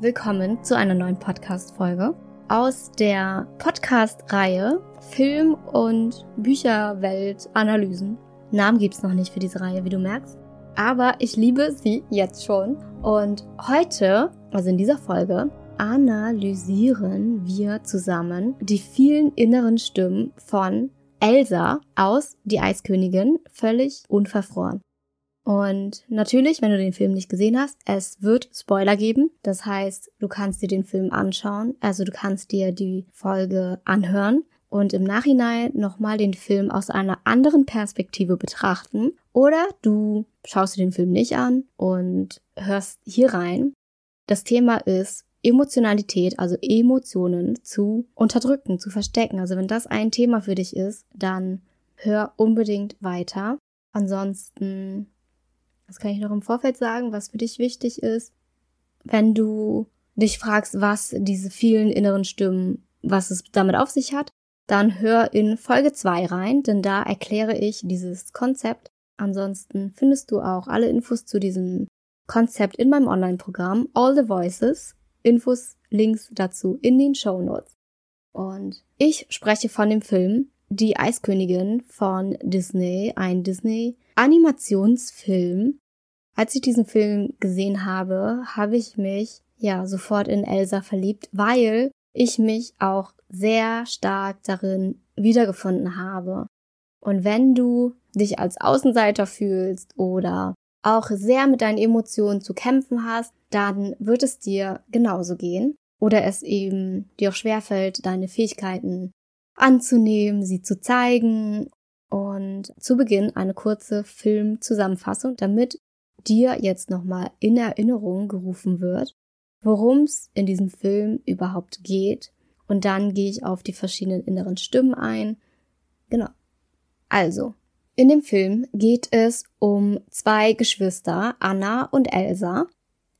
willkommen zu einer neuen Podcast-Folge aus der Podcast-Reihe Film- und Bücherwelt-Analysen. Namen gibt's noch nicht für diese Reihe, wie du merkst. Aber ich liebe sie jetzt schon. Und heute, also in dieser Folge, analysieren wir zusammen die vielen inneren Stimmen von Elsa aus Die Eiskönigin völlig unverfroren. Und natürlich, wenn du den Film nicht gesehen hast, es wird Spoiler geben. Das heißt, du kannst dir den Film anschauen, also du kannst dir die Folge anhören und im Nachhinein nochmal den Film aus einer anderen Perspektive betrachten. Oder du schaust dir den Film nicht an und hörst hier rein. Das Thema ist Emotionalität, also Emotionen zu unterdrücken, zu verstecken. Also wenn das ein Thema für dich ist, dann hör unbedingt weiter. Ansonsten das kann ich noch im Vorfeld sagen, was für dich wichtig ist. Wenn du dich fragst, was diese vielen inneren Stimmen, was es damit auf sich hat, dann hör in Folge 2 rein, denn da erkläre ich dieses Konzept. Ansonsten findest du auch alle Infos zu diesem Konzept in meinem Online-Programm All the Voices. Infos, Links dazu in den Show Notes. Und ich spreche von dem Film Die Eiskönigin von Disney, ein Disney Animationsfilm. Als ich diesen Film gesehen habe, habe ich mich ja sofort in Elsa verliebt, weil ich mich auch sehr stark darin wiedergefunden habe. Und wenn du dich als Außenseiter fühlst oder auch sehr mit deinen Emotionen zu kämpfen hast, dann wird es dir genauso gehen. Oder es eben dir auch schwerfällt, deine Fähigkeiten anzunehmen, sie zu zeigen und zu Beginn eine kurze Filmzusammenfassung, damit dir jetzt nochmal in Erinnerung gerufen wird, worum es in diesem Film überhaupt geht. Und dann gehe ich auf die verschiedenen inneren Stimmen ein. Genau. Also, in dem Film geht es um zwei Geschwister, Anna und Elsa.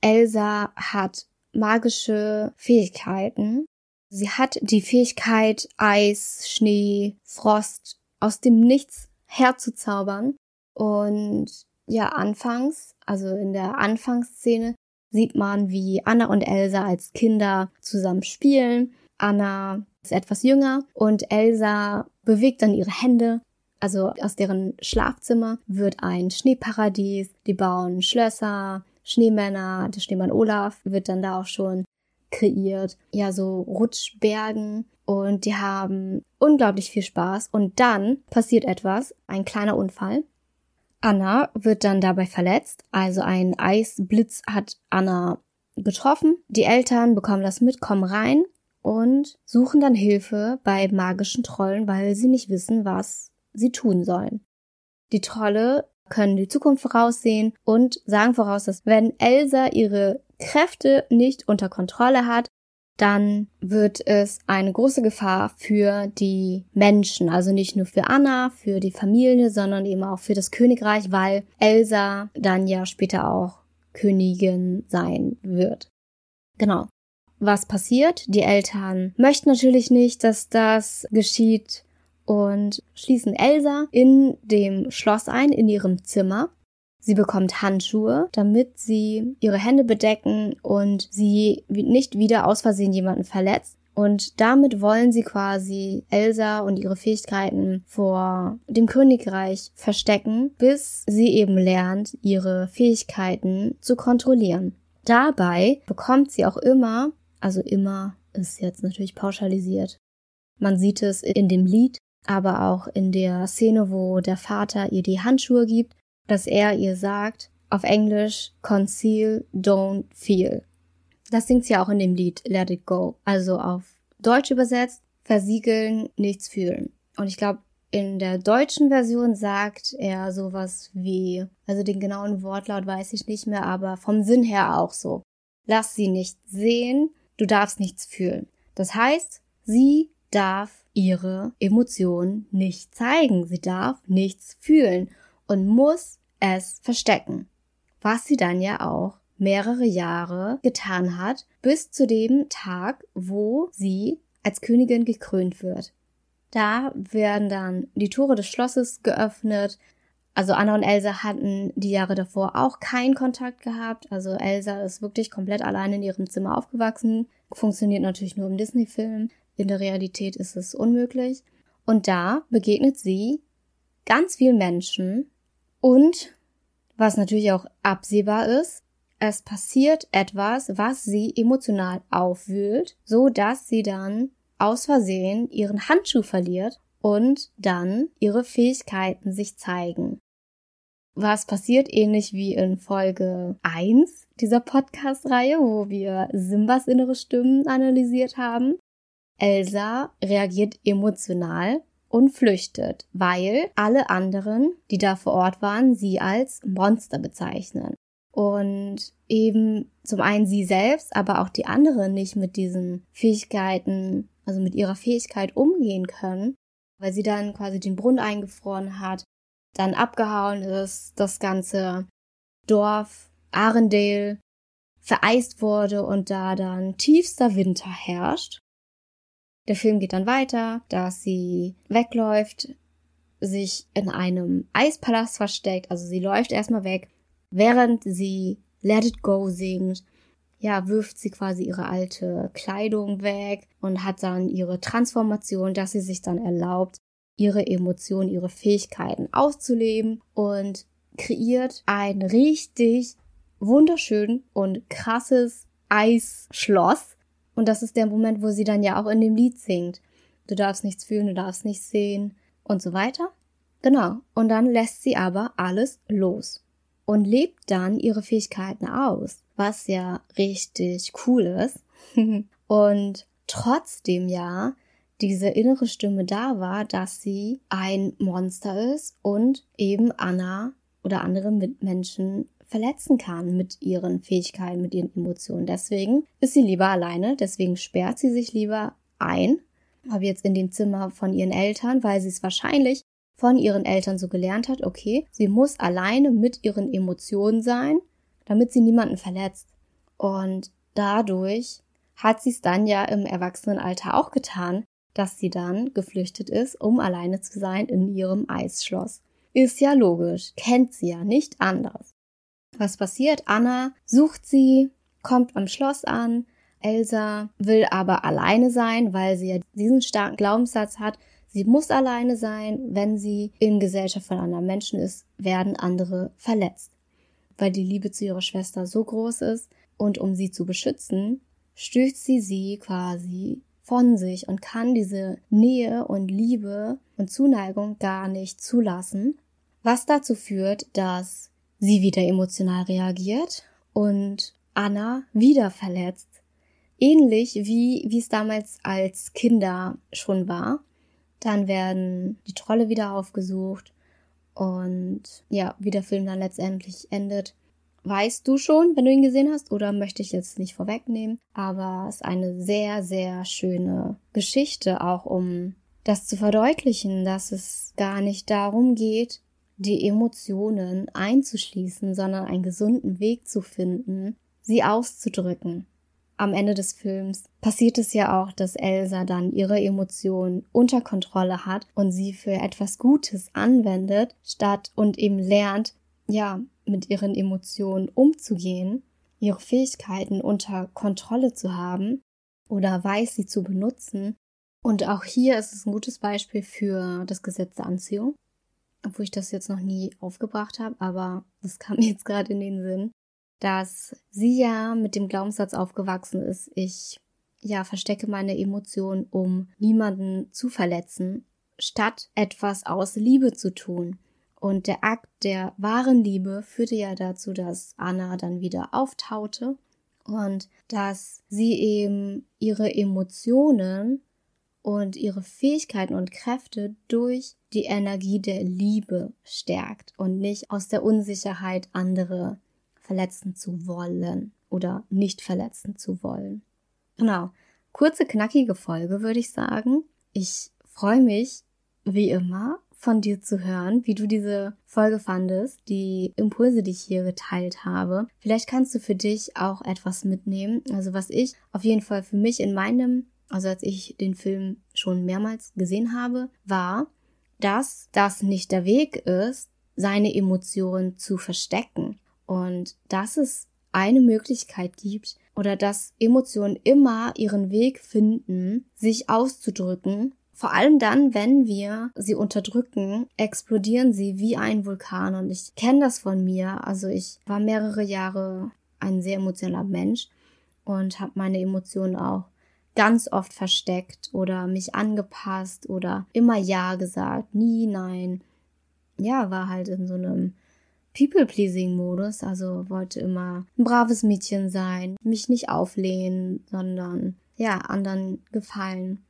Elsa hat magische Fähigkeiten. Sie hat die Fähigkeit, Eis, Schnee, Frost aus dem Nichts herzuzaubern. Und ja, anfangs, also in der Anfangsszene, sieht man, wie Anna und Elsa als Kinder zusammen spielen. Anna ist etwas jünger und Elsa bewegt dann ihre Hände. Also aus deren Schlafzimmer wird ein Schneeparadies. Die bauen Schlösser, Schneemänner. Der Schneemann Olaf wird dann da auch schon kreiert. Ja, so Rutschbergen und die haben unglaublich viel Spaß. Und dann passiert etwas, ein kleiner Unfall. Anna wird dann dabei verletzt, also ein Eisblitz hat Anna getroffen. Die Eltern bekommen das mit, kommen rein und suchen dann Hilfe bei magischen Trollen, weil sie nicht wissen, was sie tun sollen. Die Trolle können die Zukunft voraussehen und sagen voraus, dass wenn Elsa ihre Kräfte nicht unter Kontrolle hat, dann wird es eine große Gefahr für die Menschen, also nicht nur für Anna, für die Familie, sondern eben auch für das Königreich, weil Elsa dann ja später auch Königin sein wird. Genau. Was passiert? Die Eltern möchten natürlich nicht, dass das geschieht und schließen Elsa in dem Schloss ein, in ihrem Zimmer Sie bekommt Handschuhe, damit sie ihre Hände bedecken und sie nicht wieder aus Versehen jemanden verletzt. Und damit wollen sie quasi Elsa und ihre Fähigkeiten vor dem Königreich verstecken, bis sie eben lernt, ihre Fähigkeiten zu kontrollieren. Dabei bekommt sie auch immer, also immer ist jetzt natürlich pauschalisiert. Man sieht es in dem Lied, aber auch in der Szene, wo der Vater ihr die Handschuhe gibt, dass er ihr sagt, auf Englisch, conceal, don't feel. Das singt sie auch in dem Lied Let It Go. Also auf Deutsch übersetzt, versiegeln, nichts fühlen. Und ich glaube, in der deutschen Version sagt er sowas wie, also den genauen Wortlaut weiß ich nicht mehr, aber vom Sinn her auch so. Lass sie nicht sehen, du darfst nichts fühlen. Das heißt, sie darf ihre Emotionen nicht zeigen, sie darf nichts fühlen und muss es verstecken. Was sie dann ja auch mehrere Jahre getan hat, bis zu dem Tag, wo sie als Königin gekrönt wird. Da werden dann die Tore des Schlosses geöffnet, Also Anna und Elsa hatten die Jahre davor auch keinen Kontakt gehabt. Also Elsa ist wirklich komplett allein in ihrem Zimmer aufgewachsen. Funktioniert natürlich nur im Disney-Film. In der Realität ist es unmöglich. Und da begegnet sie ganz vielen Menschen und was natürlich auch absehbar ist, es passiert etwas, was sie emotional aufwühlt, so dass sie dann aus Versehen ihren Handschuh verliert und dann ihre Fähigkeiten sich zeigen. Was passiert ähnlich wie in Folge 1 dieser Podcast-Reihe, wo wir Simbas innere Stimmen analysiert haben. Elsa reagiert emotional und flüchtet, weil alle anderen, die da vor Ort waren, sie als Monster bezeichnen. Und eben zum einen sie selbst, aber auch die anderen nicht mit diesen Fähigkeiten, also mit ihrer Fähigkeit umgehen können, weil sie dann quasi den Brunnen eingefroren hat, dann abgehauen ist, das ganze Dorf Arendelle vereist wurde und da dann tiefster Winter herrscht. Der Film geht dann weiter, dass sie wegläuft, sich in einem Eispalast versteckt, also sie läuft erstmal weg, während sie Let It Go singt, ja, wirft sie quasi ihre alte Kleidung weg und hat dann ihre Transformation, dass sie sich dann erlaubt, ihre Emotionen, ihre Fähigkeiten auszuleben und kreiert ein richtig wunderschön und krasses Eisschloss. Und das ist der Moment, wo sie dann ja auch in dem Lied singt. Du darfst nichts fühlen, du darfst nichts sehen und so weiter. Genau. Und dann lässt sie aber alles los und lebt dann ihre Fähigkeiten aus, was ja richtig cool ist. und trotzdem ja diese innere Stimme da war, dass sie ein Monster ist und eben Anna oder andere Mitmenschen verletzen kann mit ihren Fähigkeiten, mit ihren Emotionen. Deswegen ist sie lieber alleine, deswegen sperrt sie sich lieber ein, aber jetzt in dem Zimmer von ihren Eltern, weil sie es wahrscheinlich von ihren Eltern so gelernt hat, okay, sie muss alleine mit ihren Emotionen sein, damit sie niemanden verletzt. Und dadurch hat sie es dann ja im Erwachsenenalter auch getan, dass sie dann geflüchtet ist, um alleine zu sein in ihrem Eisschloss. Ist ja logisch, kennt sie ja nicht anders. Was passiert? Anna sucht sie, kommt am Schloss an. Elsa will aber alleine sein, weil sie ja diesen starken Glaubenssatz hat, sie muss alleine sein. Wenn sie in Gesellschaft von anderen Menschen ist, werden andere verletzt. Weil die Liebe zu ihrer Schwester so groß ist und um sie zu beschützen, stößt sie sie quasi von sich und kann diese Nähe und Liebe und Zuneigung gar nicht zulassen, was dazu führt, dass sie wieder emotional reagiert und Anna wieder verletzt. Ähnlich wie, wie es damals als Kinder schon war. Dann werden die Trolle wieder aufgesucht und ja, wie der Film dann letztendlich endet, weißt du schon, wenn du ihn gesehen hast, oder möchte ich jetzt nicht vorwegnehmen. Aber es ist eine sehr, sehr schöne Geschichte, auch um das zu verdeutlichen, dass es gar nicht darum geht, die Emotionen einzuschließen, sondern einen gesunden Weg zu finden, sie auszudrücken. Am Ende des Films passiert es ja auch, dass Elsa dann ihre Emotionen unter Kontrolle hat und sie für etwas Gutes anwendet, statt und eben lernt, ja, mit ihren Emotionen umzugehen, ihre Fähigkeiten unter Kontrolle zu haben oder weiß, sie zu benutzen. Und auch hier ist es ein gutes Beispiel für das Gesetz der Anziehung, obwohl ich das jetzt noch nie aufgebracht habe, aber das kam mir jetzt gerade in den Sinn, dass sie ja mit dem Glaubenssatz aufgewachsen ist, ich ja verstecke meine Emotionen, um niemanden zu verletzen, statt etwas aus Liebe zu tun. Und der Akt der wahren Liebe führte ja dazu, dass Anna dann wieder auftaute und dass sie eben ihre Emotionen und ihre Fähigkeiten und Kräfte durch die Energie der Liebe stärkt und nicht aus der Unsicherheit andere verletzen zu wollen oder nicht verletzen zu wollen. Genau. Kurze, knackige Folge, würde ich sagen. Ich freue mich, wie immer, von dir zu hören, wie du diese Folge fandest, die Impulse, die ich hier geteilt habe. Vielleicht kannst du für dich auch etwas mitnehmen. Also was ich auf jeden Fall für mich in meinem, also als ich den Film schon mehrmals gesehen habe, war, dass das nicht der Weg ist, seine Emotionen zu verstecken. Und dass es eine Möglichkeit gibt oder dass Emotionen immer ihren Weg finden, sich auszudrücken. Vor allem dann, wenn wir sie unterdrücken, explodieren sie wie ein Vulkan. Und ich kenne das von mir. Also ich war mehrere Jahre ein sehr emotionaler Mensch und habe meine Emotionen auch ganz oft versteckt oder mich angepasst oder immer Ja gesagt, nie Nein. Ja, war halt in so einem People-Pleasing-Modus, also wollte immer ein braves Mädchen sein, mich nicht auflehnen, sondern ja, anderen gefallen.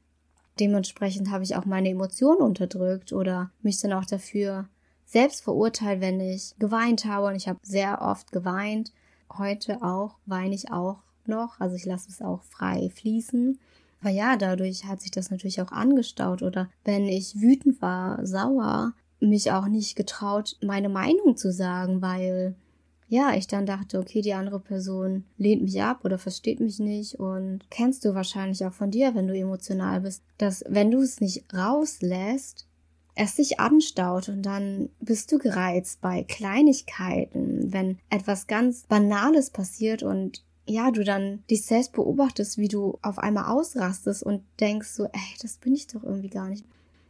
Dementsprechend habe ich auch meine Emotionen unterdrückt oder mich dann auch dafür selbst verurteilt, wenn ich geweint habe und ich habe sehr oft geweint. Heute auch weine ich auch noch, also ich lasse es auch frei fließen. Aber ja, dadurch hat sich das natürlich auch angestaut. Oder wenn ich wütend war, sauer, mich auch nicht getraut, meine Meinung zu sagen, weil ja, ich dann dachte, okay, die andere Person lehnt mich ab oder versteht mich nicht. Und kennst du wahrscheinlich auch von dir, wenn du emotional bist, dass wenn du es nicht rauslässt, es sich anstaut und dann bist du gereizt bei Kleinigkeiten, wenn etwas ganz Banales passiert und ja, du dann dich selbst beobachtest, wie du auf einmal ausrastest und denkst so, ey, das bin ich doch irgendwie gar nicht.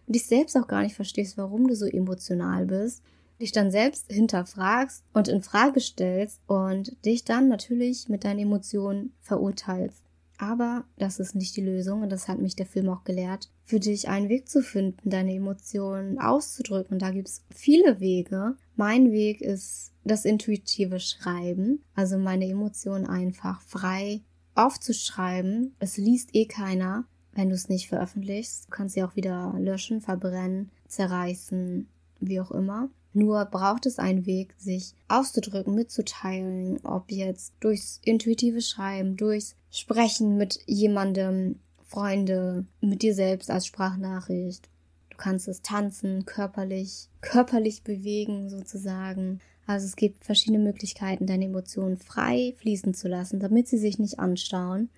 Und dich selbst auch gar nicht verstehst, warum du so emotional bist, dich dann selbst hinterfragst und in Frage stellst und dich dann natürlich mit deinen Emotionen verurteilst. Aber das ist nicht die Lösung und das hat mich der Film auch gelehrt, für dich einen Weg zu finden, deine Emotionen auszudrücken. Und da gibt es viele Wege. Mein Weg ist das intuitive Schreiben, also meine Emotionen einfach frei aufzuschreiben. Es liest eh keiner, wenn du es nicht veröffentlichst. Du kannst sie auch wieder löschen, verbrennen, zerreißen, wie auch immer. Nur braucht es einen Weg, sich auszudrücken, mitzuteilen, ob jetzt durchs intuitive Schreiben, durchs Sprechen mit jemandem, Freunde, mit dir selbst als Sprachnachricht. Du kannst es tanzen, körperlich, körperlich bewegen sozusagen. Also es gibt verschiedene Möglichkeiten, deine Emotionen frei fließen zu lassen, damit sie sich nicht anstauen.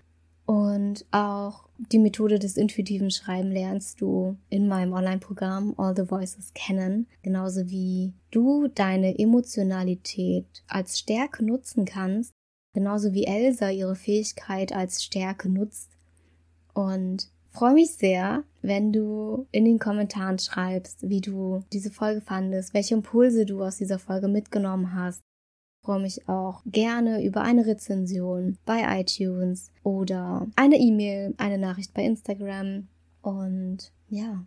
Und auch die Methode des intuitiven Schreiben lernst du in meinem Online-Programm All the Voices kennen, genauso wie du deine Emotionalität als Stärke nutzen kannst, genauso wie Elsa ihre Fähigkeit als Stärke nutzt. Und freue mich sehr, wenn du in den Kommentaren schreibst, wie du diese Folge fandest, welche Impulse du aus dieser Folge mitgenommen hast freue mich auch gerne über eine Rezension bei iTunes oder eine E-Mail, eine Nachricht bei Instagram. Und ja,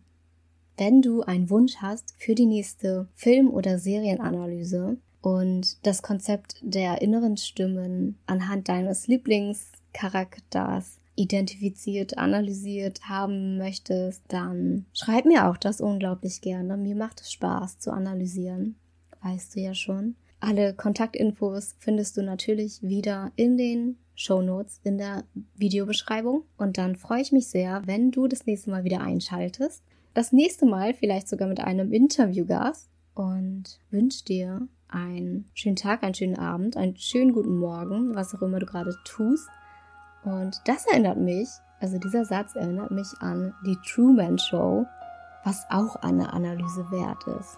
wenn du einen Wunsch hast für die nächste Film- oder Serienanalyse und das Konzept der inneren Stimmen anhand deines Lieblingscharakters identifiziert, analysiert haben möchtest, dann schreib mir auch das unglaublich gerne. Mir macht es Spaß zu analysieren. Weißt du ja schon. Alle Kontaktinfos findest du natürlich wieder in den Show Notes in der Videobeschreibung. Und dann freue ich mich sehr, wenn du das nächste Mal wieder einschaltest. Das nächste Mal vielleicht sogar mit einem Interviewgast. Und wünsche dir einen schönen Tag, einen schönen Abend, einen schönen guten Morgen, was auch immer du gerade tust. Und das erinnert mich, also dieser Satz erinnert mich an die Truman Show, was auch eine Analyse wert ist.